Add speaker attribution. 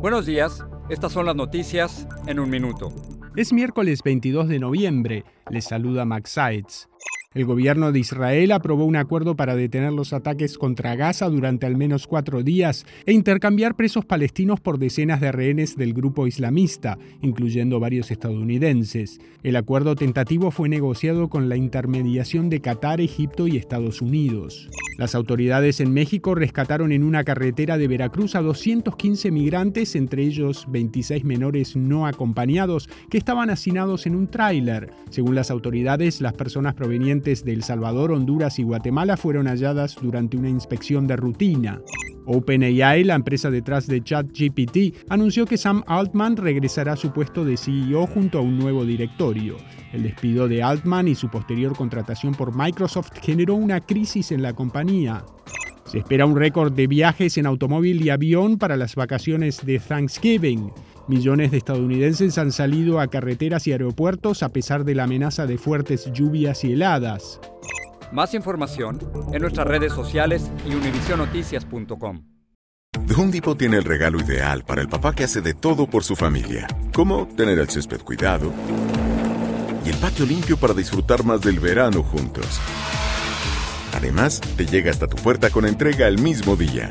Speaker 1: Buenos días, estas son las noticias en un minuto.
Speaker 2: Es miércoles 22 de noviembre, les saluda Max Sides. El gobierno de Israel aprobó un acuerdo para detener los ataques contra Gaza durante al menos cuatro días e intercambiar presos palestinos por decenas de rehenes del grupo islamista, incluyendo varios estadounidenses. El acuerdo tentativo fue negociado con la intermediación de Qatar, Egipto y Estados Unidos. Las autoridades en México rescataron en una carretera de Veracruz a 215 migrantes, entre ellos 26 menores no acompañados, que estaban hacinados en un tráiler. Según las autoridades, las personas provenientes de El Salvador, Honduras y Guatemala fueron halladas durante una inspección de rutina. OpenAI, la empresa detrás de ChatGPT, anunció que Sam Altman regresará a su puesto de CEO junto a un nuevo directorio. El despido de Altman y su posterior contratación por Microsoft generó una crisis en la compañía. Se espera un récord de viajes en automóvil y avión para las vacaciones de Thanksgiving. Millones de estadounidenses han salido a carreteras y aeropuertos a pesar de la amenaza de fuertes lluvias y heladas.
Speaker 1: Más información en nuestras redes sociales y univisionoticias.com.
Speaker 3: The Home Depot tiene el regalo ideal para el papá que hace de todo por su familia, como tener el césped cuidado y el patio limpio para disfrutar más del verano juntos. Además, te llega hasta tu puerta con entrega el mismo día.